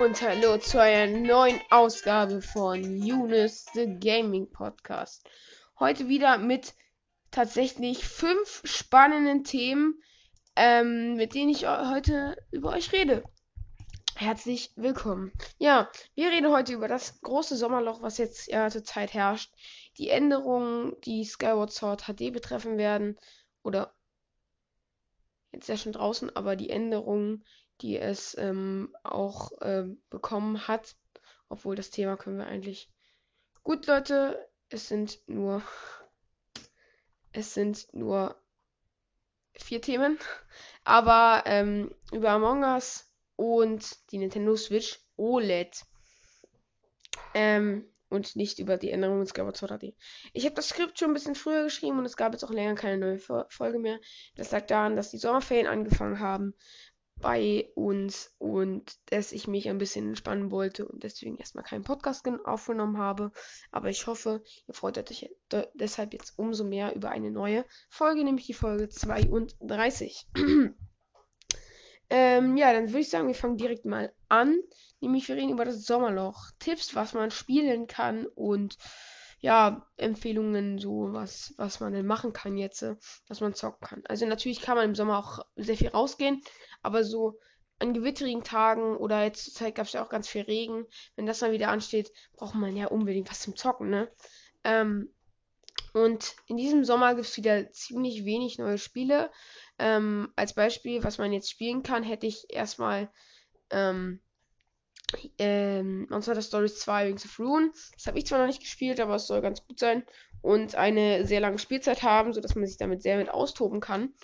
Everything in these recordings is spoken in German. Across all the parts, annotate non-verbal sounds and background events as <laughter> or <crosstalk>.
und hallo zu einer neuen Ausgabe von Younes The Gaming Podcast. Heute wieder mit tatsächlich fünf spannenden Themen, ähm, mit denen ich heute über euch rede. Herzlich willkommen. Ja, wir reden heute über das große Sommerloch, was jetzt ja zurzeit herrscht. Die Änderungen, die Skyward Sword HD betreffen werden. Oder jetzt ja schon draußen, aber die Änderungen, die es ähm, auch ähm, bekommen hat. Obwohl das Thema können wir eigentlich. Gut, Leute, es sind nur. Es sind nur vier Themen. Aber ähm, über Among Us und die Nintendo Switch OLED. Ähm, und nicht über die Änderungen Sword HD. Ich habe das Skript schon ein bisschen früher geschrieben und es gab jetzt auch länger keine neue Folge mehr. Das lag daran, dass die Sommerferien angefangen haben bei uns und dass ich mich ein bisschen entspannen wollte und deswegen erstmal keinen Podcast aufgenommen habe. Aber ich hoffe, ihr freut euch deshalb jetzt umso mehr über eine neue Folge, nämlich die Folge 32. <clears throat> ähm, ja, dann würde ich sagen, wir fangen direkt mal an. Nämlich wir reden über das Sommerloch. Tipps, was man spielen kann und ja, Empfehlungen, so was, was man denn machen kann jetzt, was man zocken kann. Also natürlich kann man im Sommer auch sehr viel rausgehen, aber so an gewitterigen Tagen oder jetzt zur Zeit gab es ja auch ganz viel Regen. Wenn das mal wieder ansteht, braucht man ja unbedingt was zum Zocken, ne? Ähm, und in diesem Sommer gibt es wieder ziemlich wenig neue Spiele. Ähm, als Beispiel, was man jetzt spielen kann, hätte ich erstmal ähm, ähm, Monster Stories 2 Wings of Ruin. Das habe ich zwar noch nicht gespielt, aber es soll ganz gut sein. Und eine sehr lange Spielzeit haben, sodass man sich damit sehr mit austoben kann.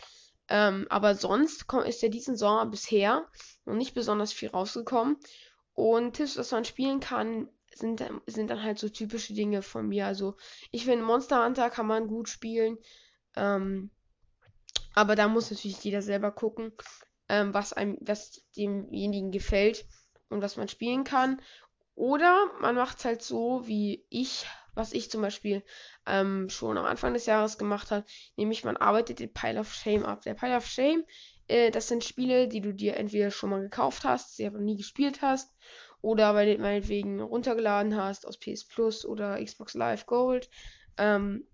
Ähm, aber sonst ist ja diesen Sommer bisher noch nicht besonders viel rausgekommen. Und Tipps, was man spielen kann, sind, sind dann halt so typische Dinge von mir. Also ich finde, Monster Hunter kann man gut spielen. Ähm, aber da muss natürlich jeder selber gucken, ähm, was einem, was demjenigen gefällt und was man spielen kann. Oder man macht es halt so, wie ich, was ich zum Beispiel ähm, schon am Anfang des Jahres gemacht habe, nämlich man arbeitet den Pile of Shame ab. Der Pile of Shame, äh, das sind Spiele, die du dir entweder schon mal gekauft hast, sie aber nie gespielt hast, oder weil du meinetwegen runtergeladen hast aus PS Plus oder Xbox Live Gold. Ähm,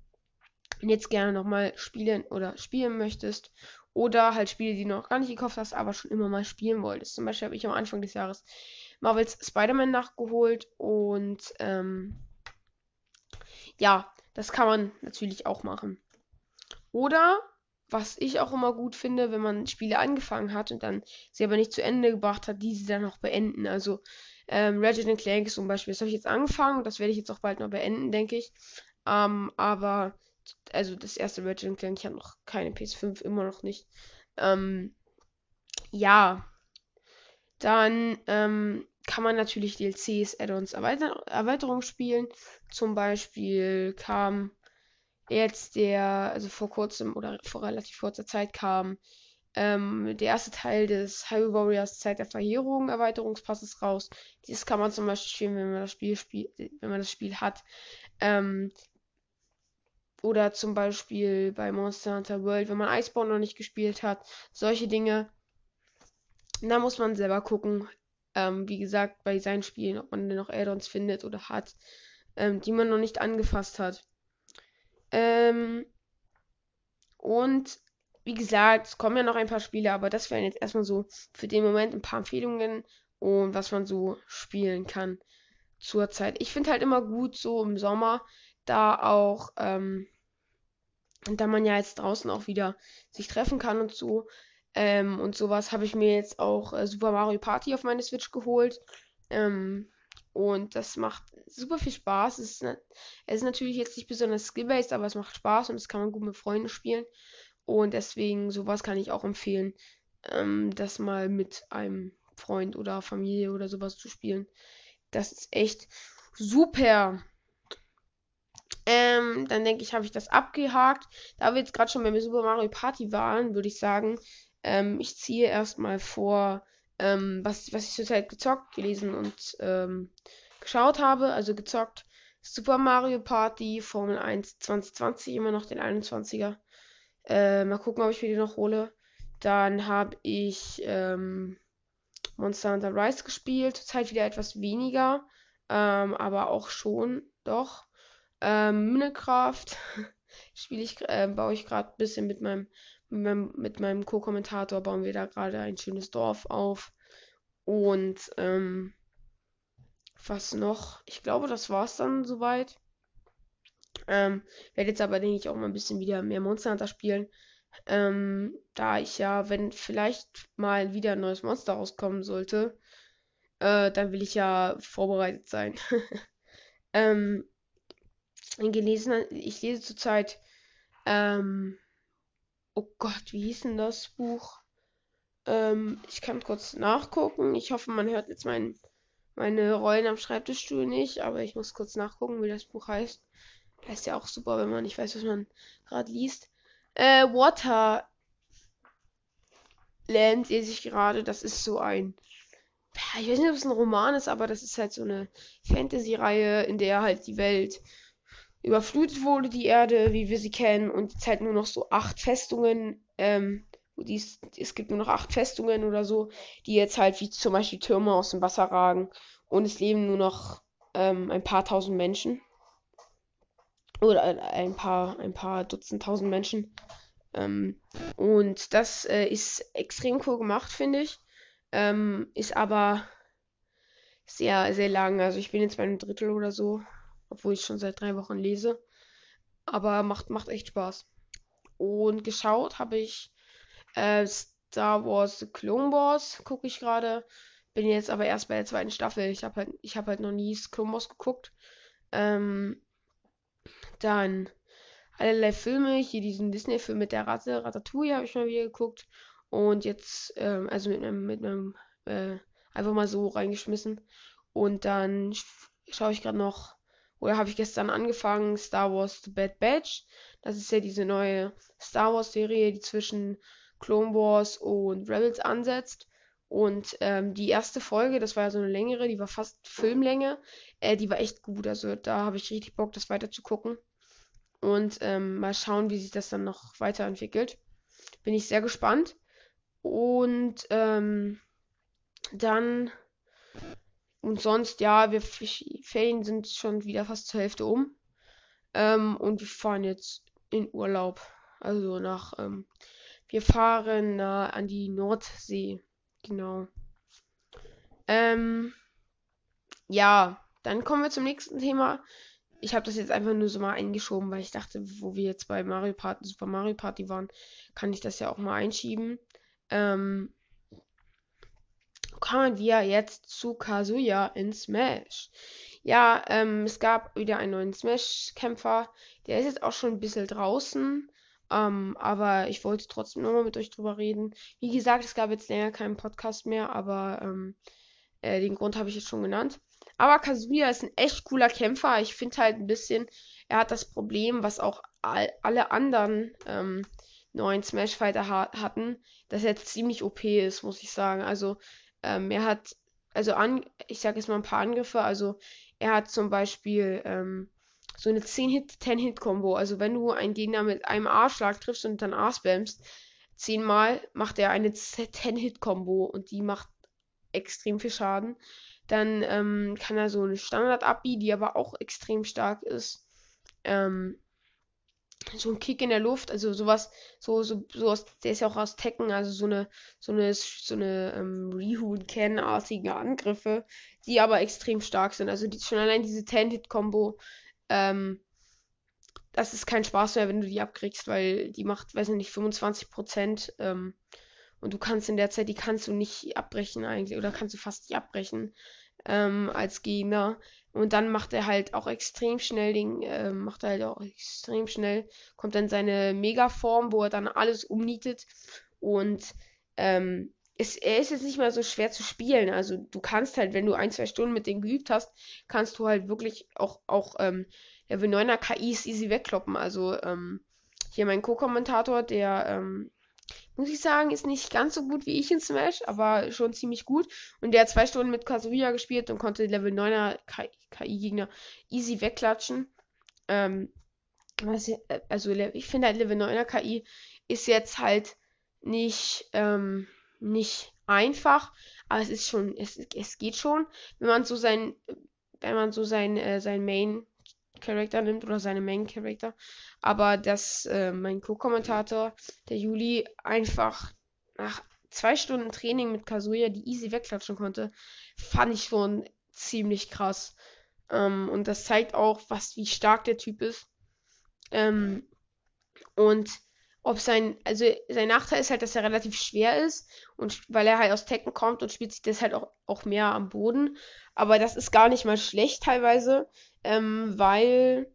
jetzt gerne nochmal spielen oder spielen möchtest oder halt Spiele, die du noch gar nicht gekauft hast, aber schon immer mal spielen wolltest. Zum Beispiel habe ich am Anfang des Jahres Marvels Spider-Man nachgeholt und ähm, ja, das kann man natürlich auch machen. Oder, was ich auch immer gut finde, wenn man Spiele angefangen hat und dann sie aber nicht zu Ende gebracht hat, diese dann noch beenden. Also ähm, Resident Clank zum Beispiel, das habe ich jetzt angefangen, das werde ich jetzt auch bald noch beenden, denke ich. Ähm, aber also das erste Ratchet Clank, ich habe noch keine PS5, immer noch nicht. Ähm, ja. Dann ähm, kann man natürlich DLCs, Add-ons, Erweiter Erweiterungen spielen. Zum Beispiel kam jetzt der, also vor kurzem oder vor relativ kurzer Zeit kam ähm, der erste Teil des Hyrule Warriors Zeit der Verheerung Erweiterungspasses raus. Dieses kann man zum Beispiel spielen, wenn man das Spiel spielt, wenn man das Spiel hat. Ähm, oder zum Beispiel bei Monster Hunter World, wenn man Iceborne noch nicht gespielt hat. Solche Dinge. Da muss man selber gucken. Ähm, wie gesagt, bei seinen Spielen, ob man denn noch Addons findet oder hat, ähm, die man noch nicht angefasst hat. Ähm, und wie gesagt, es kommen ja noch ein paar Spiele, aber das wären jetzt erstmal so für den Moment ein paar Empfehlungen und was man so spielen kann zurzeit. Ich finde halt immer gut so im Sommer, da auch ähm, da man ja jetzt draußen auch wieder sich treffen kann und so. Ähm, und sowas habe ich mir jetzt auch äh, Super Mario Party auf meine Switch geholt. Ähm, und das macht super viel Spaß. Es ist, es ist natürlich jetzt nicht besonders skill-based, aber es macht Spaß und das kann man gut mit Freunden spielen. Und deswegen, sowas kann ich auch empfehlen, ähm, das mal mit einem Freund oder Familie oder sowas zu spielen. Das ist echt super. Ähm, dann denke ich, habe ich das abgehakt. Da wir jetzt gerade schon bei Super Mario Party waren, würde ich sagen, ähm, ich ziehe erstmal vor, ähm, was, was ich zurzeit gezockt, gelesen und ähm, geschaut habe. Also gezockt Super Mario Party, Formel 1 2020, immer noch den 21er. Äh, mal gucken, ob ich mir die noch hole. Dann habe ich ähm, Monster Hunter Rise gespielt. Zurzeit wieder etwas weniger, ähm, aber auch schon doch. Ähm, Minecraft <laughs> spiele ich, äh, baue ich gerade ein bisschen mit meinem, mit meinem, Co-Kommentator, bauen wir da gerade ein schönes Dorf auf. Und ähm, was noch? Ich glaube, das war's dann soweit. Ähm, werde jetzt aber, denke ich, auch mal ein bisschen wieder mehr Monster Hunter spielen. Ähm, da ich ja, wenn vielleicht mal wieder ein neues Monster rauskommen sollte, äh, dann will ich ja vorbereitet sein. <laughs> ähm, gelesen, ich lese zurzeit, ähm, oh Gott, wie hieß denn das Buch? Ähm, ich kann kurz nachgucken. Ich hoffe, man hört jetzt mein, meine Rollen am Schreibtischstuhl nicht, aber ich muss kurz nachgucken, wie das Buch heißt. Ist ja auch super, wenn man nicht weiß, was man gerade liest. Äh, Waterland lese ich gerade. Das ist so ein. Ich weiß nicht, ob es ein Roman ist, aber das ist halt so eine Fantasy-Reihe, in der halt die Welt überflutet wurde, die Erde, wie wir sie kennen, und jetzt halt nur noch so acht Festungen, ähm, dies, es gibt nur noch acht Festungen oder so, die jetzt halt wie zum Beispiel Türme aus dem Wasser ragen und es leben nur noch ähm, ein paar tausend Menschen. Oder ein paar, ein paar Dutzend tausend Menschen. Ähm, und das äh, ist extrem cool gemacht, finde ich. Ähm, ist aber sehr, sehr lang. Also ich bin jetzt bei einem Drittel oder so, obwohl ich schon seit drei Wochen lese. Aber macht, macht echt Spaß. Und geschaut habe ich äh, Star Wars The Clone Wars, gucke ich gerade. Bin jetzt aber erst bei der zweiten Staffel. Ich habe halt, habe halt noch nie Clone Wars geguckt. Ähm, dann allerlei Filme. Hier diesen Disney-Film mit der Ratte, Ratatouille habe ich mal wieder geguckt. Und jetzt, ähm, also mit einem, mit einem, äh, einfach mal so reingeschmissen. Und dann schaue ich gerade noch, oder habe ich gestern angefangen, Star Wars The Bad Batch. Das ist ja diese neue Star Wars-Serie, die zwischen Clone Wars und Rebels ansetzt. Und ähm, die erste Folge, das war ja so eine längere, die war fast Filmlänge, äh, die war echt gut. Also da habe ich richtig Bock, das weiter zu gucken. Und ähm, mal schauen, wie sich das dann noch weiterentwickelt. Bin ich sehr gespannt. Und ähm, dann und sonst, ja, wir Ferien sind schon wieder fast zur Hälfte um. Ähm, und wir fahren jetzt in Urlaub. Also nach, ähm, wir fahren nah an die Nordsee. Genau. Ähm, ja, dann kommen wir zum nächsten Thema ich habe das jetzt einfach nur so mal eingeschoben, weil ich dachte, wo wir jetzt bei Mario Party, Super Mario Party waren, kann ich das ja auch mal einschieben. Ähm, kommen wir jetzt zu Kazuya in Smash. Ja, ähm, es gab wieder einen neuen Smash-Kämpfer. Der ist jetzt auch schon ein bisschen draußen. Ähm, aber ich wollte trotzdem nochmal mit euch drüber reden. Wie gesagt, es gab jetzt länger keinen Podcast mehr, aber ähm, äh, den Grund habe ich jetzt schon genannt. Aber Kazuya ist ein echt cooler Kämpfer. Ich finde halt ein bisschen, er hat das Problem, was auch all, alle anderen ähm, neuen Smash Fighter ha hatten, dass er ziemlich OP ist, muss ich sagen. Also ähm, er hat, also an, ich sage jetzt mal ein paar Angriffe. Also er hat zum Beispiel ähm, so eine 10-Hit, 10-Hit-Kombo. Also wenn du einen Gegner mit einem A-Schlag triffst und dann A spammst, zehnmal macht er eine 10-Hit-Kombo und die macht extrem viel Schaden. Dann ähm, kann er so eine Standard-Abi, die aber auch extrem stark ist. Ähm, so ein Kick in der Luft, also sowas, so, so, so aus, der ist ja auch aus Tekken, also so eine, so eine, so eine ähm, Rihun-Ken-artige Angriffe, die aber extrem stark sind. Also die, schon allein diese 10-Hit-Kombo, ähm, das ist kein Spaß mehr, wenn du die abkriegst, weil die macht, weiß ich nicht, 25%, ähm, und du kannst in der Zeit, die kannst du nicht abbrechen eigentlich, oder kannst du fast nicht abbrechen ähm, als Gegner. Und dann macht er halt auch extrem schnell den, äh, macht er halt auch extrem schnell, kommt dann seine Megaform, wo er dann alles umnietet. Und ähm, ist, er ist jetzt nicht mal so schwer zu spielen. Also du kannst halt, wenn du ein, zwei Stunden mit dem geübt hast, kannst du halt wirklich auch, auch ähm, Level 9er KIs easy wegkloppen. Also ähm, hier mein Co-Kommentator, der ähm, muss ich sagen, ist nicht ganz so gut wie ich in Smash, aber schon ziemlich gut. Und der hat zwei Stunden mit Kazuya gespielt und konnte Level 9er KI-Gegner easy wegklatschen. Ähm, also ich finde halt Level 9er KI ist jetzt halt nicht, ähm, nicht einfach, aber es ist schon, es, es geht schon, wenn man so sein, wenn man so sein, äh, sein Main Character nimmt oder seine Main Character. Aber dass äh, mein Co-Kommentator, der Juli, einfach nach zwei Stunden Training mit Kazuya die easy wegklatschen konnte, fand ich schon ziemlich krass. Ähm, und das zeigt auch, was, wie stark der Typ ist. Ähm, und ob sein, also sein Nachteil ist halt, dass er relativ schwer ist und weil er halt aus Tekken kommt und spielt sich das halt auch, auch mehr am Boden. Aber das ist gar nicht mal schlecht teilweise, ähm, weil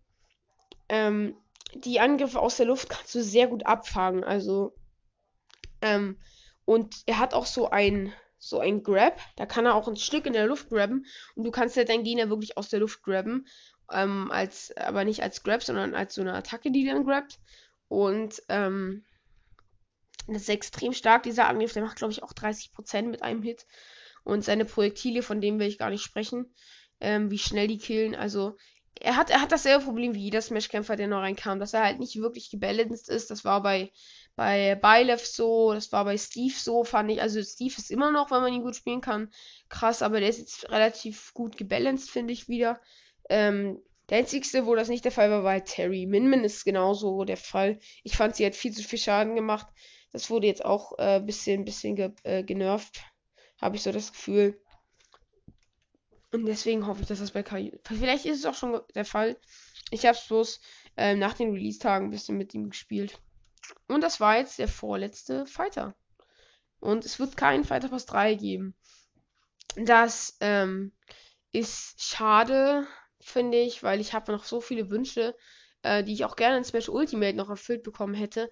ähm, die Angriffe aus der Luft kannst du sehr gut abfangen. Also, ähm, und er hat auch so ein, so ein Grab. Da kann er auch ein Stück in der Luft grabben. Und du kannst halt deinen Gegner wirklich aus der Luft grabben. Ähm, als, aber nicht als Grab, sondern als so eine Attacke, die dann grabt. Und ähm, das ist extrem stark, dieser Angriff. Der macht, glaube ich, auch 30% mit einem Hit. Und seine Projektile, von denen will ich gar nicht sprechen. Ähm, wie schnell die killen. Also, er hat, er hat dasselbe Problem wie jeder Smash-Kämpfer, der noch reinkam, dass er halt nicht wirklich gebalanced ist. Das war bei, bei Bylev so, das war bei Steve so, fand ich. Also, Steve ist immer noch, wenn man ihn gut spielen kann, krass, aber der ist jetzt relativ gut gebalanced, finde ich wieder. Ähm, der einzigste, wo das nicht der Fall war, war halt Terry. Minmin ist genauso der Fall. Ich fand, sie hat viel zu viel Schaden gemacht. Das wurde jetzt auch ein äh, bisschen, bisschen ge äh, genervt. Habe ich so das Gefühl. Und deswegen hoffe ich, dass das bei KI. Vielleicht ist es auch schon der Fall. Ich habe es bloß äh, nach den Release-Tagen ein bisschen mit ihm gespielt. Und das war jetzt der vorletzte Fighter. Und es wird keinen Fighter Pass 3 geben. Das ähm, ist schade, finde ich, weil ich habe noch so viele Wünsche, äh, die ich auch gerne in Smash Ultimate noch erfüllt bekommen hätte.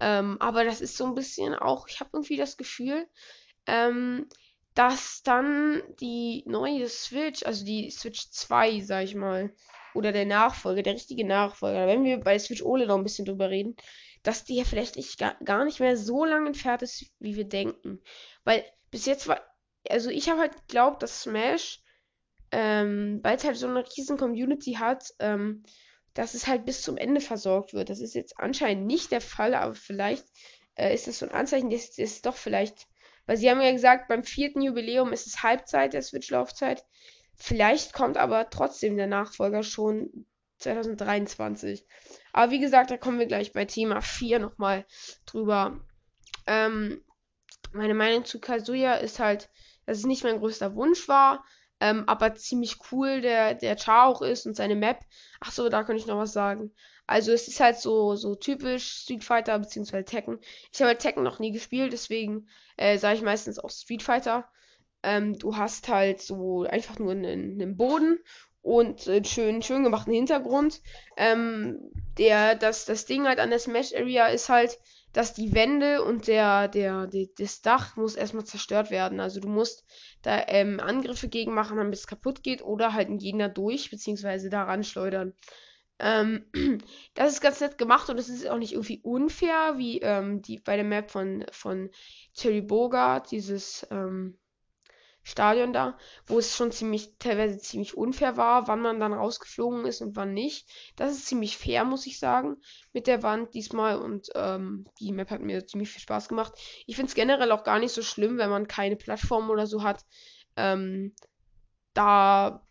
Ähm, aber das ist so ein bisschen auch, ich habe irgendwie das Gefühl, ähm, dass dann die neue Switch, also die Switch 2, sag ich mal, oder der Nachfolger, der richtige Nachfolger, wenn wir bei Switch OLED noch ein bisschen drüber reden, dass die ja vielleicht nicht, gar, gar nicht mehr so lange entfernt ist, wie wir denken. Weil bis jetzt war, also ich habe halt geglaubt, dass Smash ähm, weil es halt so eine riesen Community hat, ähm, dass es halt bis zum Ende versorgt wird. Das ist jetzt anscheinend nicht der Fall, aber vielleicht äh, ist das so ein Anzeichen, dass es doch vielleicht, weil sie haben ja gesagt, beim vierten Jubiläum ist es Halbzeit der Switch-Laufzeit. Vielleicht kommt aber trotzdem der Nachfolger schon 2023. Aber wie gesagt, da kommen wir gleich bei Thema 4 nochmal drüber. Ähm, meine Meinung zu Kazuya ist halt, dass es nicht mein größter Wunsch war, ähm, aber ziemlich cool der, der Char auch ist und seine Map. Ach so, da könnte ich noch was sagen. Also es ist halt so, so typisch Street Fighter bzw. Tekken. Ich habe halt Tekken noch nie gespielt, deswegen äh, sage ich meistens auch Street Fighter. Ähm, du hast halt so einfach nur einen, einen Boden und einen schön, schön gemachten Hintergrund. Ähm, der, das, das Ding halt an der Smash Area ist halt, dass die Wände und der, der, der, das Dach muss erstmal zerstört werden. Also du musst da ähm, Angriffe gegen machen, damit es kaputt geht, oder halt einen Gegner durch, beziehungsweise daran schleudern. Ähm, <clears throat> das ist ganz nett gemacht und es ist auch nicht irgendwie unfair, wie ähm, die bei der Map von, von Terry Bogart, dieses, ähm, Stadion da, wo es schon ziemlich, teilweise ziemlich unfair war, wann man dann rausgeflogen ist und wann nicht. Das ist ziemlich fair, muss ich sagen, mit der Wand diesmal und ähm, die Map hat mir ziemlich viel Spaß gemacht. Ich finde es generell auch gar nicht so schlimm, wenn man keine Plattform oder so hat. Ähm, da,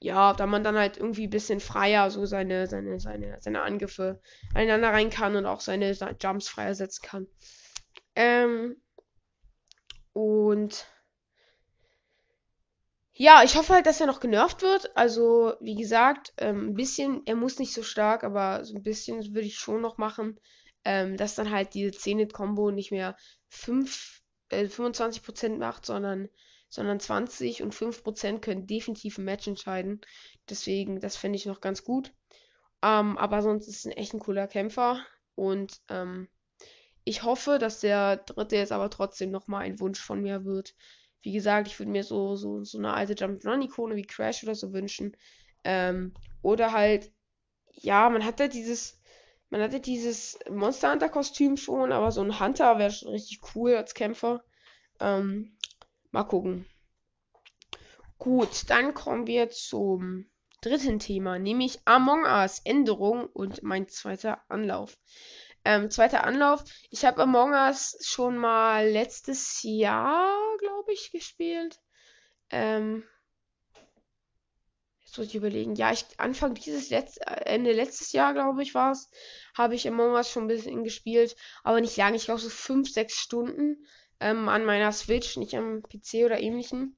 ja, da man dann halt irgendwie ein bisschen freier so seine, seine, seine, seine Angriffe aneinander rein kann und auch seine Jumps freier setzen kann. Ähm, und ja, ich hoffe halt, dass er noch genervt wird. Also, wie gesagt, ähm, ein bisschen, er muss nicht so stark, aber so ein bisschen würde ich schon noch machen, ähm, dass dann halt diese 10-Hit-Kombo nicht mehr 5, äh, 25% macht, sondern, sondern 20 und 5% können definitiv ein Match entscheiden. Deswegen, das finde ich noch ganz gut. Ähm, aber sonst ist ein echt ein cooler Kämpfer. Und ähm, ich hoffe, dass der dritte jetzt aber trotzdem nochmal ein Wunsch von mir wird. Wie gesagt, ich würde mir so, so, so eine alte Jump-Run-Ikone wie Crash oder so wünschen. Ähm, oder halt, ja, man hat ja dieses, man hatte dieses Monster Hunter Kostüm schon, aber so ein Hunter wäre schon richtig cool als Kämpfer. Ähm, mal gucken. Gut, dann kommen wir zum dritten Thema, nämlich Among Us Änderung und mein zweiter Anlauf. Ähm, zweiter Anlauf. Ich habe Among Us schon mal letztes Jahr, glaube ich, gespielt. Ähm, jetzt muss ich überlegen. Ja, ich Anfang dieses Letz Ende letztes Jahr, glaube ich, war es, habe ich Among Us schon ein bisschen gespielt, aber nicht lange. Ich glaube so fünf, sechs Stunden ähm, an meiner Switch, nicht am PC oder ähnlichen.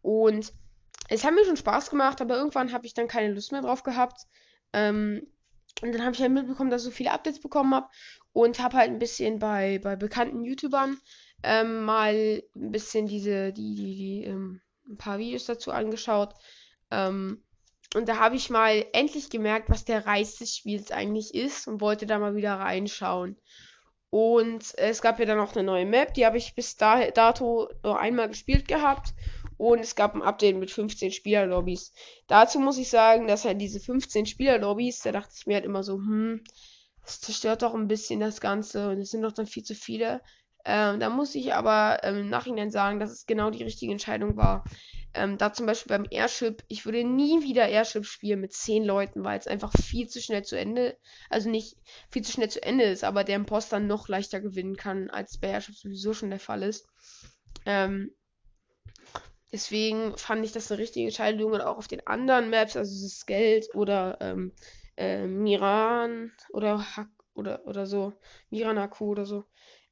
Und es hat mir schon Spaß gemacht, aber irgendwann habe ich dann keine Lust mehr drauf gehabt. Ähm, und dann habe ich halt mitbekommen, dass ich so viele Updates bekommen habe und habe halt ein bisschen bei, bei bekannten YouTubern ähm, mal ein bisschen diese, die, die, die, ähm, ein paar Videos dazu angeschaut. Ähm, und da habe ich mal endlich gemerkt, was der Reiz des Spiels eigentlich ist und wollte da mal wieder reinschauen. Und es gab ja dann auch eine neue Map, die habe ich bis dato nur einmal gespielt gehabt. Und es gab ein Update mit 15 Spielerlobbys. Dazu muss ich sagen, dass halt diese 15 Spielerlobbys, da dachte ich mir halt immer so, hm, das zerstört doch ein bisschen das Ganze und es sind doch dann viel zu viele. Ähm, da muss ich aber ähm, im Nachhinein sagen, dass es genau die richtige Entscheidung war. Ähm, da zum Beispiel beim Airship, ich würde nie wieder Airship spielen mit 10 Leuten, weil es einfach viel zu schnell zu Ende, also nicht viel zu schnell zu Ende ist, aber der Imposter noch leichter gewinnen kann, als bei Airship sowieso schon der Fall ist. Ähm, Deswegen fand ich das eine richtige Entscheidung und auch auf den anderen Maps, also das Geld oder ähm, äh, Miran oder Hack oder, oder so, Miranaku oder so,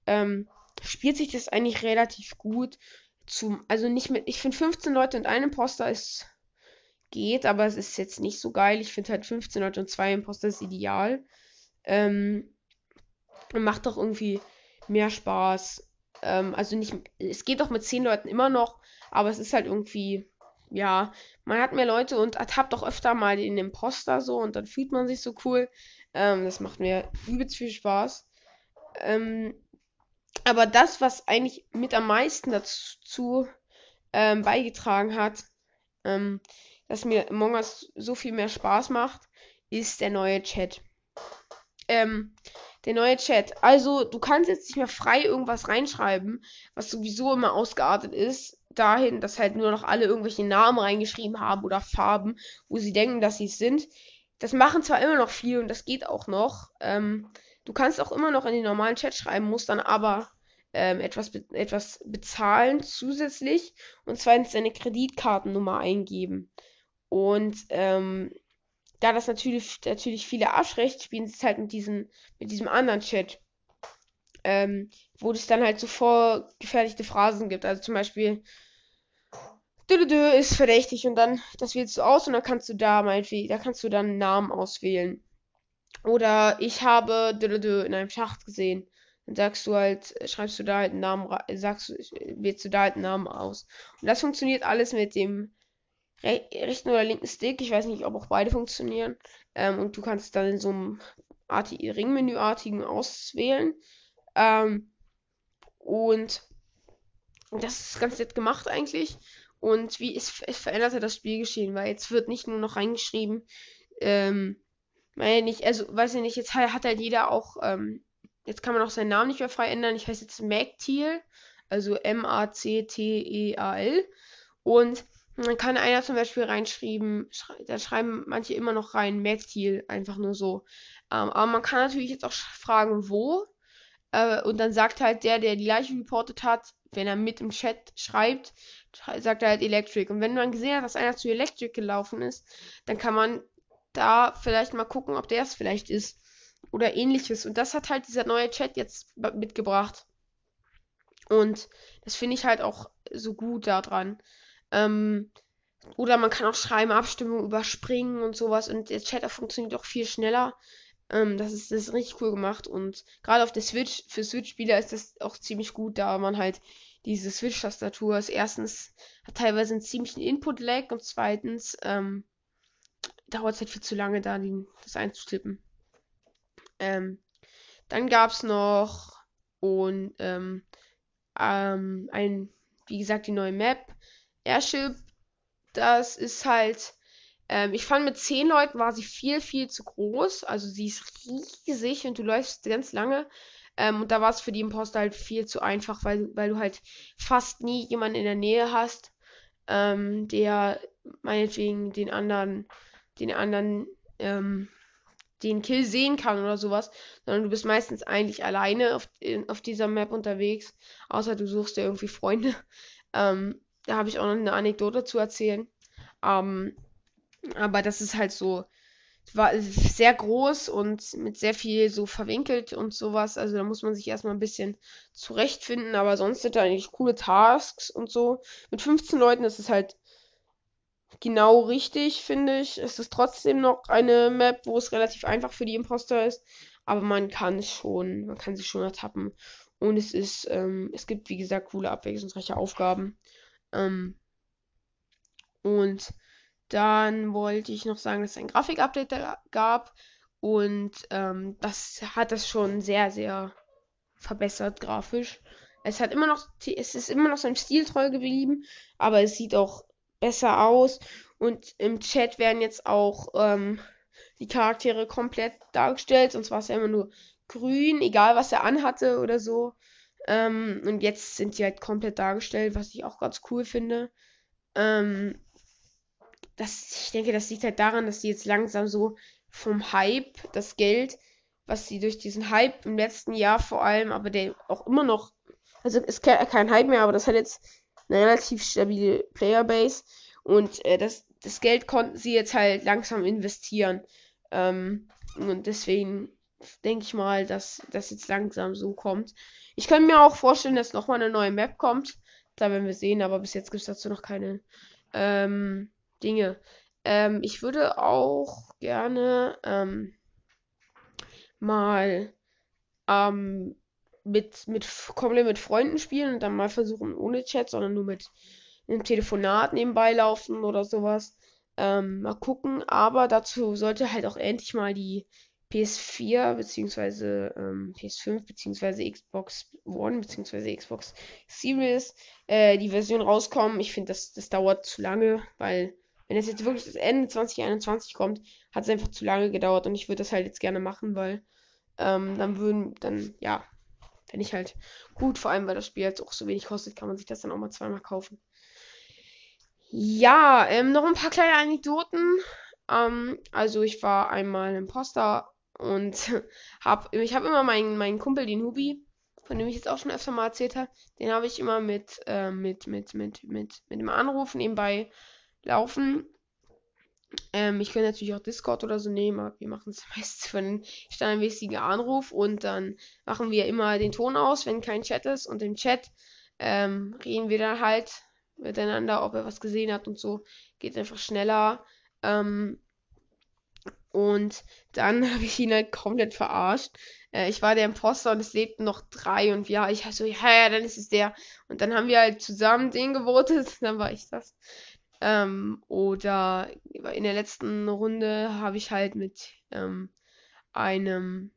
ähm, spielt sich das eigentlich relativ gut. Zum, also nicht mit, ich finde 15 Leute und ein Imposter ist geht, aber es ist jetzt nicht so geil. Ich finde halt 15 Leute und zwei Imposter ist ideal. Ähm, macht doch irgendwie mehr Spaß. Ähm, also nicht, es geht doch mit 10 Leuten immer noch, aber es ist halt irgendwie, ja, man hat mehr Leute und hat doch öfter mal den Imposter so und dann fühlt man sich so cool. Ähm, das macht mir übelst viel Spaß. Ähm, aber das, was eigentlich mit am meisten dazu ähm, beigetragen hat, ähm, dass mir Among Us so viel mehr Spaß macht, ist der neue Chat. Ähm, der neue Chat. Also, du kannst jetzt nicht mehr frei irgendwas reinschreiben, was sowieso immer ausgeartet ist dahin, dass halt nur noch alle irgendwelche Namen reingeschrieben haben oder Farben, wo sie denken, dass sie es sind. Das machen zwar immer noch viel und das geht auch noch. Ähm, du kannst auch immer noch in den normalen Chat schreiben, musst dann aber ähm, etwas, be etwas bezahlen zusätzlich und zweitens deine Kreditkartennummer eingeben. Und ähm, da das natürlich, natürlich viele abschreckt, spielen sie es halt mit diesem, mit diesem anderen Chat. Ähm, wo es dann halt so vorgefertigte Phrasen gibt. Also zum Beispiel, Dö ist verdächtig und dann, das wählst du aus und dann kannst du da meinetwegen, da kannst du dann einen Namen auswählen. Oder ich habe Dö in einem Schacht gesehen. Dann sagst du halt, schreibst du da halt einen Namen, sagst du, wählst du da halt einen Namen aus. Und das funktioniert alles mit dem re rechten oder linken Stick. Ich weiß nicht, ob auch beide funktionieren. Ähm, und du kannst dann in so einem Ringmenüartigen auswählen. Ähm, und das ist ganz nett gemacht eigentlich. Und wie es, es veränderte das Spielgeschehen, weil jetzt wird nicht nur noch reingeschrieben, ähm, meine nicht, also weiß ich nicht, jetzt hat halt jeder auch, ähm, jetzt kann man auch seinen Namen nicht mehr frei ändern. Ich heiße jetzt Magtiel, also M-A-C-T-E-A-L. Und dann kann einer zum Beispiel reinschreiben, schrei da schreiben manche immer noch rein Magtiel, einfach nur so. Ähm, aber man kann natürlich jetzt auch fragen, wo. Äh, und dann sagt halt der, der die Leiche reportet hat, wenn er mit im Chat schreibt, sagt er halt Electric. Und wenn man gesehen hat, dass einer zu Electric gelaufen ist, dann kann man da vielleicht mal gucken, ob der es vielleicht ist. Oder ähnliches. Und das hat halt dieser neue Chat jetzt mitgebracht. Und das finde ich halt auch so gut daran. Ähm, oder man kann auch schreiben, Abstimmung überspringen und sowas. Und der Chat funktioniert auch viel schneller. Ähm, das, ist, das ist richtig cool gemacht. Und gerade auf der Switch, für Switch-Spieler ist das auch ziemlich gut, da man halt diese Switch-Tastatur ist erstens hat teilweise einen ziemlichen Input-Lag und zweitens ähm, dauert es halt viel zu lange, da den, das einzutippen. Ähm, dann gab es noch und ähm, ähm, ein, wie gesagt, die neue Map. Airship, das ist halt, ähm, ich fand mit 10 Leuten war sie viel, viel zu groß. Also sie ist riesig und du läufst ganz lange. Ähm, und da war es für die Imposter halt viel zu einfach, weil, weil du halt fast nie jemanden in der Nähe hast, ähm, der meinetwegen den anderen, den anderen, ähm, den Kill sehen kann oder sowas, sondern du bist meistens eigentlich alleine auf, in, auf dieser Map unterwegs, außer du suchst dir irgendwie Freunde. <laughs> Ähm, da habe ich auch noch eine Anekdote zu erzählen. Ähm, aber das ist halt so, war sehr groß und mit sehr viel so verwinkelt und sowas. Also da muss man sich erstmal ein bisschen zurechtfinden, aber sonst sind da eigentlich coole Tasks und so. Mit 15 Leuten ist es halt genau richtig, finde ich. Es ist trotzdem noch eine Map, wo es relativ einfach für die Imposter ist, aber man kann schon, man kann sich schon ertappen. Und es ist, ähm, es gibt, wie gesagt, coole, abwechslungsreiche Aufgaben. Ähm, und dann wollte ich noch sagen, dass es ein Grafikupdate gab. Und ähm, das hat das schon sehr, sehr verbessert grafisch. Es hat immer noch, es ist immer noch seinem Stil treu geblieben, aber es sieht auch besser aus. Und im Chat werden jetzt auch ähm, die Charaktere komplett dargestellt. Und zwar ist er immer nur grün, egal was er anhatte oder so. Ähm, und jetzt sind die halt komplett dargestellt, was ich auch ganz cool finde. Ähm, das, ich denke, das liegt halt daran, dass die jetzt langsam so vom Hype, das Geld, was sie durch diesen Hype im letzten Jahr vor allem, aber der auch immer noch, also ist kein Hype mehr, aber das hat jetzt eine relativ stabile Playerbase und äh, das, das Geld konnten sie jetzt halt langsam investieren. Ähm, und deswegen denke ich mal, dass das jetzt langsam so kommt. Ich könnte mir auch vorstellen, dass nochmal eine neue Map kommt. Da werden wir sehen, aber bis jetzt gibt es dazu noch keine ähm, Dinge. Ähm, ich würde auch gerne ähm, mal ähm, mit, mit komplett mit Freunden spielen und dann mal versuchen ohne Chat, sondern nur mit einem Telefonat nebenbei laufen oder sowas. Ähm, mal gucken, aber dazu sollte halt auch endlich mal die PS4 beziehungsweise ähm, PS5 beziehungsweise Xbox One beziehungsweise Xbox Series äh, die Version rauskommen. Ich finde, das, das dauert zu lange, weil wenn es jetzt wirklich das Ende 2021 kommt, hat es einfach zu lange gedauert und ich würde das halt jetzt gerne machen, weil ähm, dann würden, dann, ja, wenn ich halt gut, vor allem weil das Spiel jetzt auch so wenig kostet, kann man sich das dann auch mal zweimal kaufen. Ja, ähm, noch ein paar kleine Anekdoten. Ähm, also ich war einmal Imposter und hab, ich habe immer meinen, meinen Kumpel, den Hubi, von dem ich jetzt auch schon öfter mal erzählt habe, den habe ich immer mit, äh, mit, mit, mit, mit, mit dem Anruf nebenbei laufen. Ähm, ich könnte natürlich auch Discord oder so nehmen, aber wir machen es <laughs> meistens für einen standardmäßigen Anruf und dann machen wir immer den Ton aus, wenn kein Chat ist und im Chat ähm, reden wir dann halt miteinander, ob er was gesehen hat und so. Geht einfach schneller. Ähm, und dann <laughs> habe ich ihn halt komplett verarscht. Äh, ich war der Imposter und es lebten noch drei und ja, ich so, ja, ja, dann ist es der. Und dann haben wir halt zusammen den gewotet, <laughs> dann war ich das. Ähm, oder in der letzten Runde habe ich halt mit ähm, einem,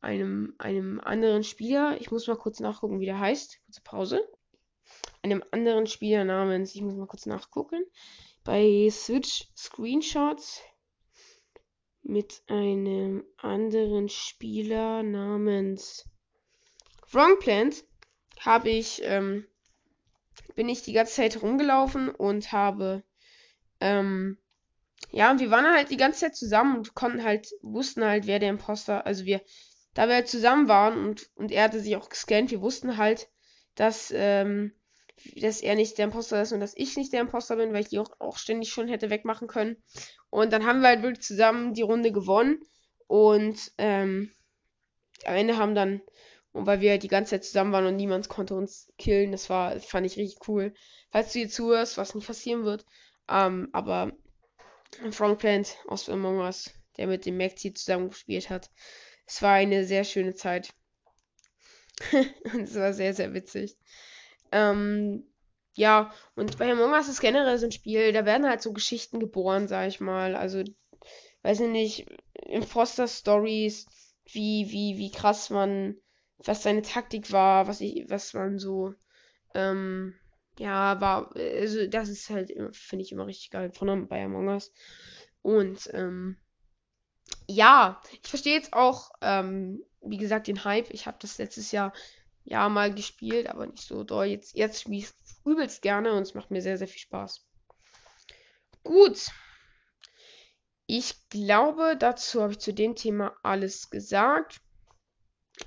einem, einem anderen Spieler, ich muss mal kurz nachgucken, wie der heißt. Kurze Pause. Einem anderen Spieler namens, ich muss mal kurz nachgucken, bei Switch Screenshots mit einem anderen Spieler namens Wrongplant habe ich ähm, bin ich die ganze Zeit rumgelaufen und habe, ähm, ja, und wir waren halt die ganze Zeit zusammen und konnten halt, wussten halt, wer der Imposter, also wir, da wir halt zusammen waren und, und er hatte sich auch gescannt, wir wussten halt, dass, ähm, dass er nicht der Imposter ist und dass ich nicht der Imposter bin, weil ich die auch, auch ständig schon hätte wegmachen können. Und dann haben wir halt wirklich zusammen die Runde gewonnen und, ähm, am Ende haben dann und weil wir die ganze Zeit zusammen waren und niemand konnte uns killen, das war, fand ich richtig cool. Falls du hier zuhörst, was nicht passieren wird. Ähm, aber Frank Plant aus Among Us, der mit dem Maxi zusammen gespielt hat. Es war eine sehr schöne Zeit. <laughs> und es war sehr, sehr witzig. Ähm, ja, und bei Among Us ist generell so ein Spiel, da werden halt so Geschichten geboren, sag ich mal. Also, weiß ich nicht, Imposter Stories, wie, wie, wie krass man was seine Taktik war, was ich, was man so, ähm, ja, war, also das ist halt, finde ich immer richtig geil von bei Among Us. Und, ähm, ja, ich verstehe jetzt auch, ähm, wie gesagt, den Hype. Ich habe das letztes Jahr ja mal gespielt, aber nicht so doll. Jetzt, jetzt spiele ich übelst gerne und es macht mir sehr, sehr viel Spaß. Gut. ich glaube, dazu habe ich zu dem Thema alles gesagt.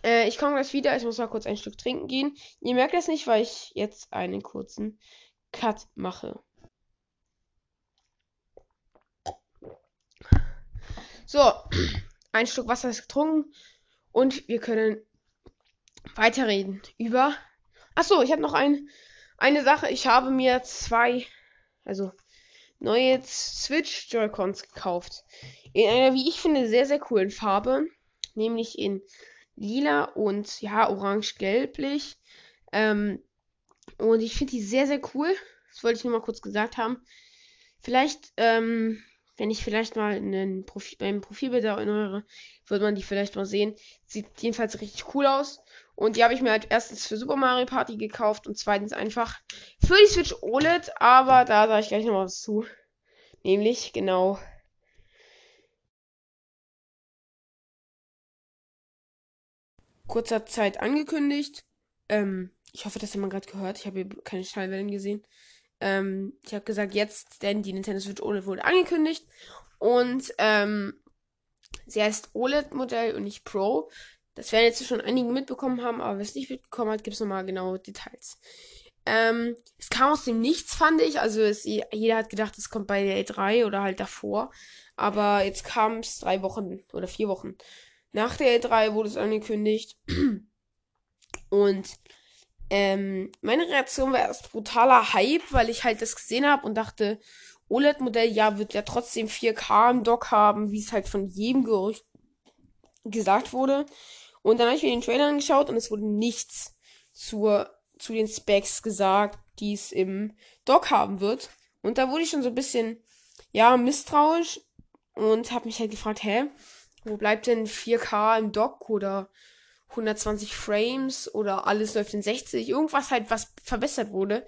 Äh, ich komme gleich wieder. Ich muss mal kurz ein Stück trinken gehen. Ihr merkt es nicht, weil ich jetzt einen kurzen Cut mache. So, ein Stück Wasser ist getrunken und wir können weiterreden über. Achso, ich habe noch ein, eine Sache. Ich habe mir zwei, also neue Switch Joy-Cons gekauft. In einer, wie ich finde, sehr, sehr coolen Farbe. Nämlich in lila und ja, orange-gelblich. Ähm, und ich finde die sehr, sehr cool. Das wollte ich nur mal kurz gesagt haben. Vielleicht, ähm, wenn ich vielleicht mal einen Profi beim Profilbild erneuere, wird man die vielleicht mal sehen. Sieht jedenfalls richtig cool aus. Und die habe ich mir halt erstens für Super Mario Party gekauft und zweitens einfach für die Switch OLED. Aber da sage ich gleich noch was zu. Nämlich, genau. Kurzer Zeit angekündigt. Ähm, ich hoffe, das hat man gerade gehört. Ich habe hier keine Schallwellen gesehen. Ähm, ich habe gesagt, jetzt, denn die Nintendo Switch OLED wurde angekündigt. Und ähm, sie heißt OLED-Modell und nicht Pro. Das werden jetzt schon einige mitbekommen haben, aber wer es nicht mitbekommen hat, gibt es nochmal genaue Details. Ähm, es kam aus dem Nichts, fand ich. Also es, jeder hat gedacht, es kommt bei der E3 oder halt davor. Aber jetzt kam es drei Wochen oder vier Wochen. Nach der E3 wurde es angekündigt. <clears throat> Und ähm, meine Reaktion war erst brutaler Hype, weil ich halt das gesehen habe und dachte, OLED-Modell, ja, wird ja trotzdem 4K im Dock haben, wie es halt von jedem Gerücht gesagt wurde. Und dann habe ich mir den Trailer angeschaut und es wurde nichts zur, zu den Specs gesagt, die es im Dock haben wird. Und da wurde ich schon so ein bisschen, ja, misstrauisch und habe mich halt gefragt, hä, wo bleibt denn 4K im Dock oder 120 Frames oder alles läuft in 60? Irgendwas halt, was verbessert wurde.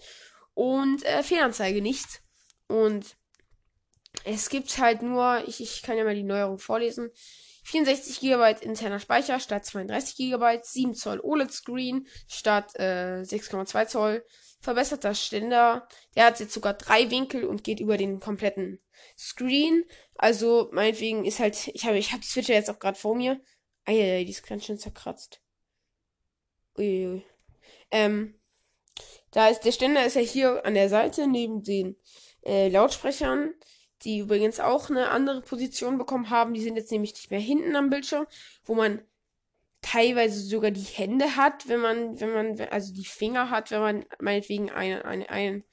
Und äh, Fehlanzeige nicht. Und es gibt halt nur, ich, ich kann ja mal die Neuerung vorlesen. 64 GB interner Speicher statt 32 GB, 7 Zoll OLED-Screen statt äh, 6,2 Zoll, verbesserter Ständer. Der hat jetzt sogar drei Winkel und geht über den kompletten Screen. Also meinetwegen ist halt, ich habe ich hab die Switch jetzt auch gerade vor mir. Eieiei, die ist ganz schön zerkratzt. Uiuiui. Ähm, da ist der Ständer ist ja hier an der Seite neben den äh, Lautsprechern, die übrigens auch eine andere Position bekommen haben. Die sind jetzt nämlich nicht mehr hinten am Bildschirm, wo man teilweise sogar die Hände hat, wenn man, wenn man, also die Finger hat, wenn man meinetwegen einen, einen, einen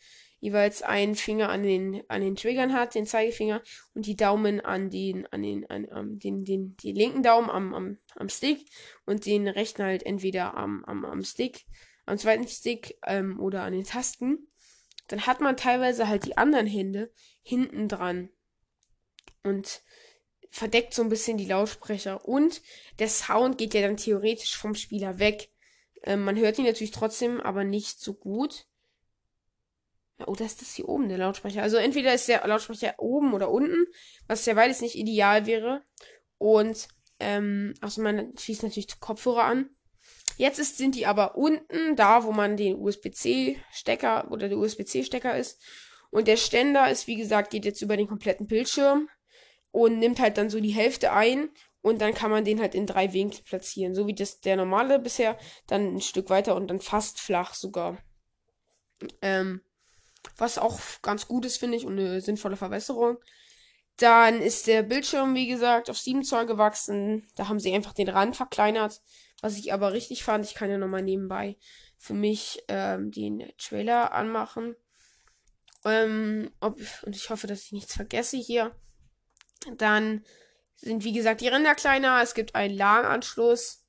jeweils einen Finger an den, an den Triggern hat, den Zeigefinger, und die Daumen an den, an den, an, um, den, den, den linken Daumen am, am, am Stick und den rechten halt entweder am, am, am Stick, am zweiten Stick ähm, oder an den Tasten. Dann hat man teilweise halt die anderen Hände hinten dran und verdeckt so ein bisschen die Lautsprecher und der Sound geht ja dann theoretisch vom Spieler weg. Ähm, man hört ihn natürlich trotzdem, aber nicht so gut. Oh, das ist das hier oben, der Lautsprecher. Also entweder ist der Lautsprecher oben oder unten, was ja beides nicht ideal wäre. Und, ähm, also man schließt natürlich Kopfhörer an. Jetzt ist, sind die aber unten, da wo man den USB-C-Stecker oder der USB-C-Stecker ist. Und der Ständer ist, wie gesagt, geht jetzt über den kompletten Bildschirm und nimmt halt dann so die Hälfte ein. Und dann kann man den halt in drei Winkel platzieren. So wie das der normale bisher, dann ein Stück weiter und dann fast flach sogar. Ähm, was auch ganz gut ist, finde ich, und eine sinnvolle Verbesserung. Dann ist der Bildschirm, wie gesagt, auf 7 Zoll gewachsen. Da haben sie einfach den Rand verkleinert. Was ich aber richtig fand, ich kann ja nochmal nebenbei für mich ähm, den Trailer anmachen. Ähm, ob, und ich hoffe, dass ich nichts vergesse hier. Dann sind, wie gesagt, die Ränder kleiner. Es gibt einen LAN-Anschluss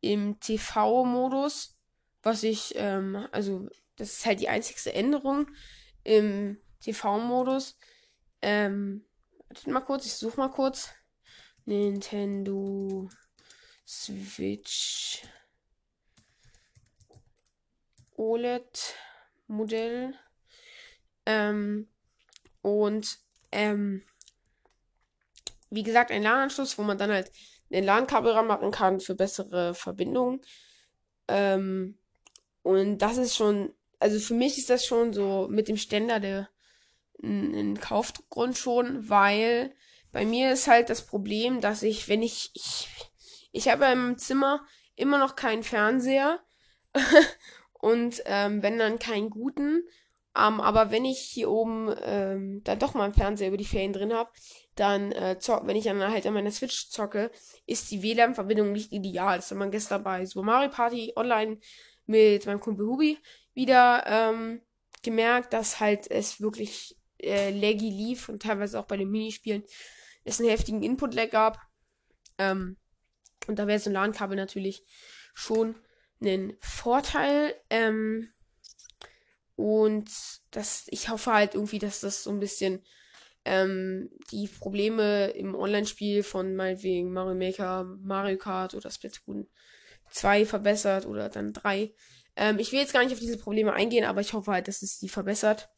im TV-Modus. Was ich, ähm, also, das ist halt die einzigste Änderung im TV-Modus. Ähm, wartet mal kurz, ich suche mal kurz. Nintendo Switch OLED Modell. Ähm, und ähm, wie gesagt, ein LAN-Anschluss, wo man dann halt ein LAN-Kabel ranmachen kann für bessere Verbindungen. Ähm, und das ist schon also für mich ist das schon so mit dem Ständer der ein, Kaufgrund schon, weil bei mir ist halt das Problem, dass ich, wenn ich, ich, ich habe im Zimmer immer noch keinen Fernseher <laughs> und ähm, wenn dann keinen guten. Ähm, aber wenn ich hier oben ähm, dann doch mal einen Fernseher über die Ferien drin habe, dann, äh, zock, wenn ich dann halt an meiner Switch zocke, ist die WLAN-Verbindung nicht ideal. Das hat man gestern bei Super Mario Party online mit meinem Kumpel Hubi wieder ähm, gemerkt, dass halt es wirklich äh, laggy lief und teilweise auch bei den Minispielen es einen heftigen Input-Lag gab. Ähm, und da wäre so ein LAN-Kabel natürlich schon ein Vorteil. Ähm, und das, ich hoffe halt irgendwie, dass das so ein bisschen ähm, die Probleme im Online-Spiel von meinetwegen Mario Maker, Mario Kart oder Splatoon 2 verbessert oder dann 3. Ähm, ich will jetzt gar nicht auf diese Probleme eingehen, aber ich hoffe halt, dass es die verbessert.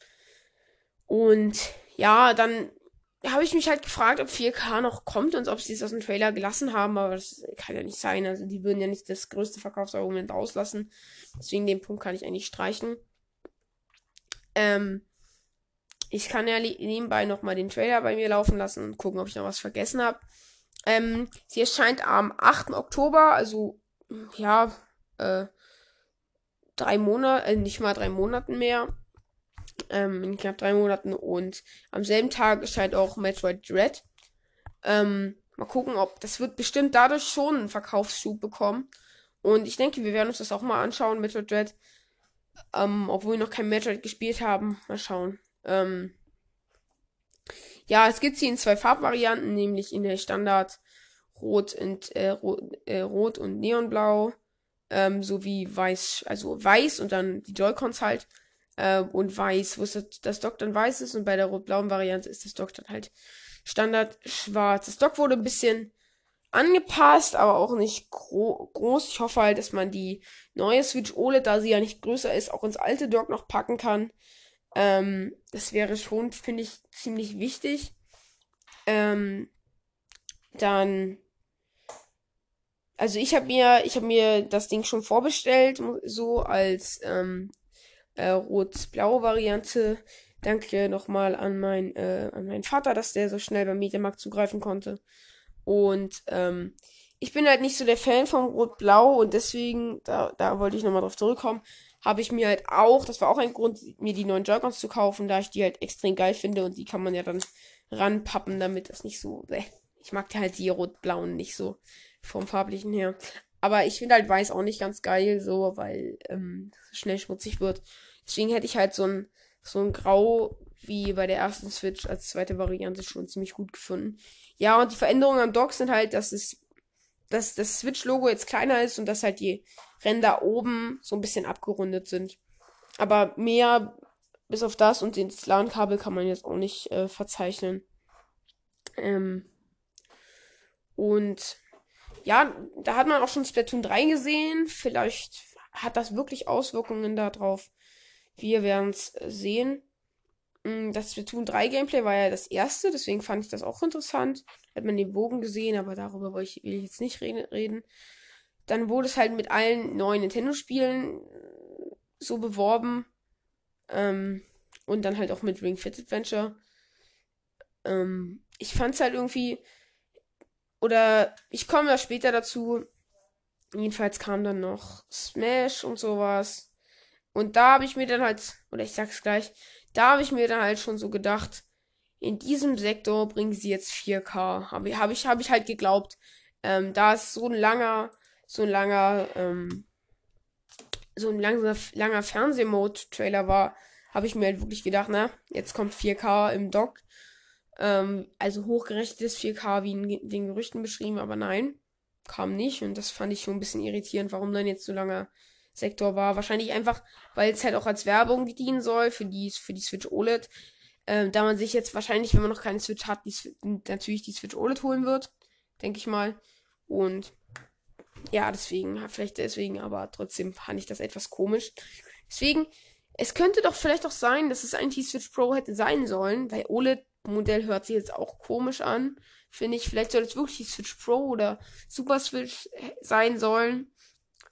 Und ja, dann habe ich mich halt gefragt, ob 4K noch kommt und ob sie es aus dem Trailer gelassen haben, aber das kann ja nicht sein. Also die würden ja nicht das größte Verkaufsargument rauslassen. Deswegen den Punkt kann ich eigentlich streichen. Ähm, ich kann ja nebenbei nochmal den Trailer bei mir laufen lassen und gucken, ob ich noch was vergessen habe. Ähm, sie erscheint am 8. Oktober, also ja, äh, drei Monate, äh, nicht mal drei Monaten mehr ähm, in knapp drei Monaten. Und am selben Tag erscheint auch Metroid Dread. Ähm, mal gucken, ob das wird bestimmt dadurch schon einen Verkaufsschub bekommen. Und ich denke, wir werden uns das auch mal anschauen, Metroid Dread. Ähm, obwohl wir noch kein Metroid gespielt haben. Mal schauen. Ähm, ja, es gibt sie in zwei Farbvarianten, nämlich in der Standard Rot und, äh, Rot, äh, Rot und Neonblau. Ähm, sowie weiß, also weiß und dann die Joy-Cons halt äh, und weiß, wo das, Dock dann weiß ist und bei der rot-blauen Variante ist das Dock dann halt Standard schwarz. Das Dock wurde ein bisschen angepasst, aber auch nicht gro groß. Ich hoffe halt, dass man die neue Switch OLED, da sie ja nicht größer ist, auch ins alte Dock noch packen kann. Ähm, das wäre schon, finde ich, ziemlich wichtig. Ähm, dann also ich habe mir, ich habe mir das Ding schon vorbestellt, so als ähm, äh, rot-blaue Variante. Danke nochmal an, mein, äh, an meinen Vater, dass der so schnell beim Mediamarkt zugreifen konnte. Und ähm, ich bin halt nicht so der Fan von Rot-Blau und deswegen, da, da wollte ich nochmal drauf zurückkommen, habe ich mir halt auch, das war auch ein Grund, mir die neuen Joy-Cons zu kaufen, da ich die halt extrem geil finde und die kann man ja dann ranpappen, damit das nicht so. Äh, ich mag halt die rot-blauen nicht so vom farblichen her. Aber ich finde halt weiß auch nicht ganz geil, so, weil ähm, schnell schmutzig wird. Deswegen hätte ich halt so ein, so ein Grau wie bei der ersten Switch als zweite Variante schon ziemlich gut gefunden. Ja, und die Veränderungen am Dock sind halt, dass es, dass das Switch-Logo jetzt kleiner ist und dass halt die Ränder oben so ein bisschen abgerundet sind. Aber mehr, bis auf das und das LAN-Kabel kann man jetzt auch nicht äh, verzeichnen. Ähm, und ja, da hat man auch schon Splatoon 3 gesehen. Vielleicht hat das wirklich Auswirkungen darauf. Wir werden es sehen. Mm, das Splatoon 3 Gameplay war ja das erste, deswegen fand ich das auch interessant. Hat man den Bogen gesehen, aber darüber will ich, jetzt nicht reden. Dann wurde es halt mit allen neuen Nintendo-Spielen so beworben. Ähm, und dann halt auch mit Ring Fit Adventure. Ähm, ich fand es halt irgendwie oder ich komme ja später dazu. Jedenfalls kam dann noch Smash und sowas. Und da habe ich mir dann halt, oder ich sag's gleich, da habe ich mir dann halt schon so gedacht, in diesem Sektor bringen sie jetzt 4K. Habe hab ich, hab ich halt geglaubt. Ähm, da es so ein langer, so ein langer, ähm, so ein langer, langer Fernsehmode-Trailer war, habe ich mir halt wirklich gedacht, na, jetzt kommt 4K im Dock. Ähm, also hochgerechnetes 4K wie in den Gerüchten beschrieben, aber nein, kam nicht. Und das fand ich schon ein bisschen irritierend, warum dann jetzt so langer Sektor war. Wahrscheinlich einfach, weil es halt auch als Werbung dienen soll für die, für die Switch OLED. Ähm, da man sich jetzt wahrscheinlich, wenn man noch keine Switch hat, die, natürlich die Switch OLED holen wird. Denke ich mal. Und ja, deswegen, vielleicht deswegen, aber trotzdem fand ich das etwas komisch. Deswegen, es könnte doch vielleicht auch sein, dass es eigentlich die Switch Pro hätte sein sollen, weil OLED Modell hört sich jetzt auch komisch an. Finde ich, vielleicht soll es wirklich die Switch Pro oder Super Switch sein sollen.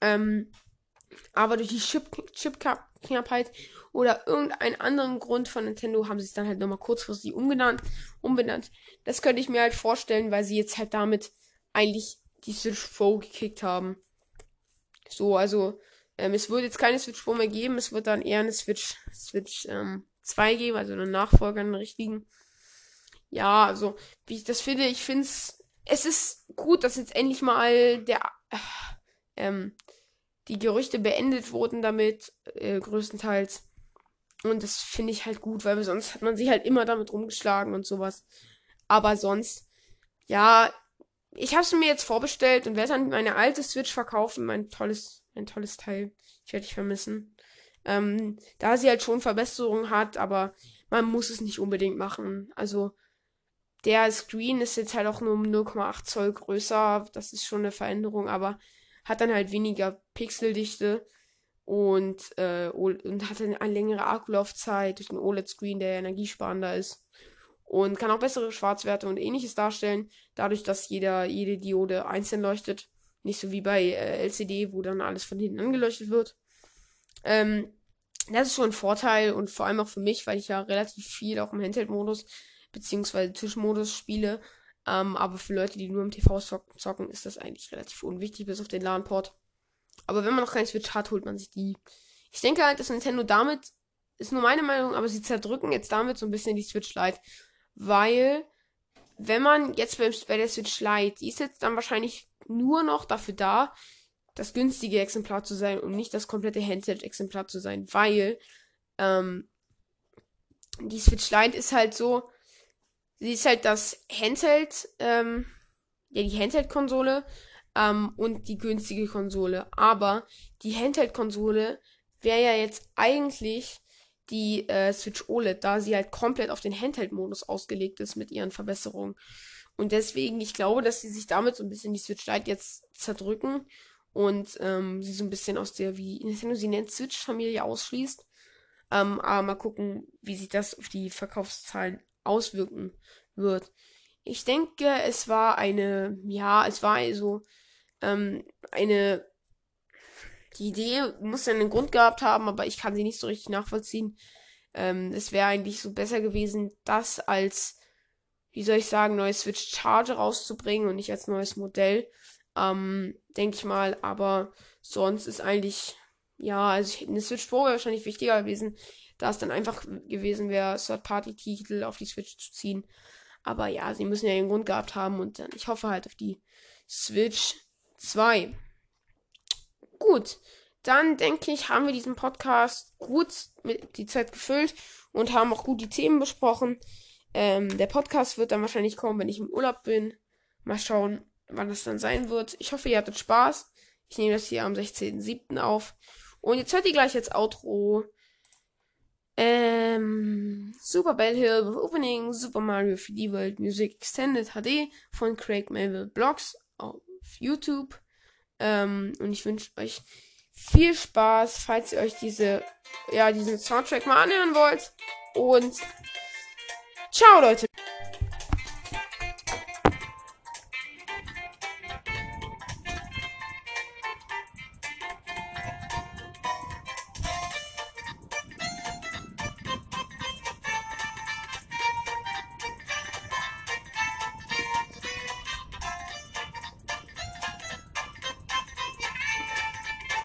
Ähm, aber durch die Chip, Chip oder irgendeinen anderen Grund von Nintendo haben sie es dann halt nochmal kurzfristig umgenannt, umbenannt. Das könnte ich mir halt vorstellen, weil sie jetzt halt damit eigentlich die Switch Pro gekickt haben. So, also ähm, es wird jetzt keine Switch Pro mehr geben, es wird dann eher eine Switch, Switch ähm, 2 geben, also eine Nachfolger, einen richtigen. Ja, also, wie ich das finde, ich finde es, es ist gut, dass jetzt endlich mal der, äh, ähm, die Gerüchte beendet wurden damit, äh, größtenteils. Und das finde ich halt gut, weil sonst hat man sich halt immer damit rumgeschlagen und sowas. Aber sonst, ja, ich habe es mir jetzt vorbestellt und werde dann meine alte Switch verkaufen. Mein tolles, ein tolles Teil. Ich werde dich vermissen. Ähm, da sie halt schon Verbesserungen hat, aber man muss es nicht unbedingt machen. Also der Screen ist jetzt halt auch nur um 0,8 Zoll größer. Das ist schon eine Veränderung, aber hat dann halt weniger Pixeldichte und, äh, und hat dann eine längere Akkulaufzeit durch den OLED-Screen, der energiesparender ist und kann auch bessere Schwarzwerte und ähnliches darstellen, dadurch, dass jeder, jede Diode einzeln leuchtet. Nicht so wie bei äh, LCD, wo dann alles von hinten angeleuchtet wird. Ähm, das ist schon ein Vorteil und vor allem auch für mich, weil ich ja relativ viel auch im Handheld-Modus beziehungsweise Tischmodus spiele. Ähm, aber für Leute, die nur im TV zocken, ist das eigentlich relativ unwichtig, bis auf den LAN-Port. Aber wenn man noch keinen Switch hat, holt man sich die. Ich denke halt, dass Nintendo damit, ist nur meine Meinung, aber sie zerdrücken jetzt damit so ein bisschen die Switch Lite weil wenn man jetzt bei, bei der Switch Lite, die ist jetzt dann wahrscheinlich nur noch dafür da, das günstige Exemplar zu sein und nicht das komplette Handheld-Exemplar zu sein, weil ähm, die Switch Lite ist halt so, sie ist halt das Handheld, ähm, ja, die Handheld-Konsole ähm, und die günstige Konsole. Aber die Handheld-Konsole wäre ja jetzt eigentlich die äh, Switch OLED, da sie halt komplett auf den Handheld-Modus ausgelegt ist mit ihren Verbesserungen. Und deswegen, ich glaube, dass sie sich damit so ein bisschen die Switch Lite jetzt zerdrücken und ähm, sie so ein bisschen aus der, wie Nintendo sie nennt, Switch-Familie ausschließt. Ähm, aber mal gucken, wie sich das auf die Verkaufszahlen auswirken wird. Ich denke, es war eine, ja, es war also ähm, eine die Idee muss einen Grund gehabt haben, aber ich kann sie nicht so richtig nachvollziehen. Ähm, es wäre eigentlich so besser gewesen, das als, wie soll ich sagen, neues Switch Charger rauszubringen und nicht als neues Modell. Ähm, denke ich mal, aber sonst ist eigentlich, ja, also eine Switch Pro wäre wahrscheinlich wichtiger gewesen, da es dann einfach gewesen wäre, Third-Party-Titel auf die Switch zu ziehen. Aber ja, sie müssen ja einen Grund gehabt haben und dann, ich hoffe halt auf die Switch 2. Gut, dann denke ich, haben wir diesen Podcast gut mit die Zeit gefüllt und haben auch gut die Themen besprochen. Ähm, der Podcast wird dann wahrscheinlich kommen, wenn ich im Urlaub bin. Mal schauen, wann das dann sein wird. Ich hoffe, ihr hattet Spaß. Ich nehme das hier am 16.07. auf. Und jetzt hört ihr gleich jetzt Outro. Ähm, Super Bell Hill Opening Super Mario 3D World Music Extended HD von Craig Melville Blogs auf YouTube. Ähm, und ich wünsche euch viel Spaß, falls ihr euch diese, ja, diesen Soundtrack mal anhören wollt. Und ciao, Leute.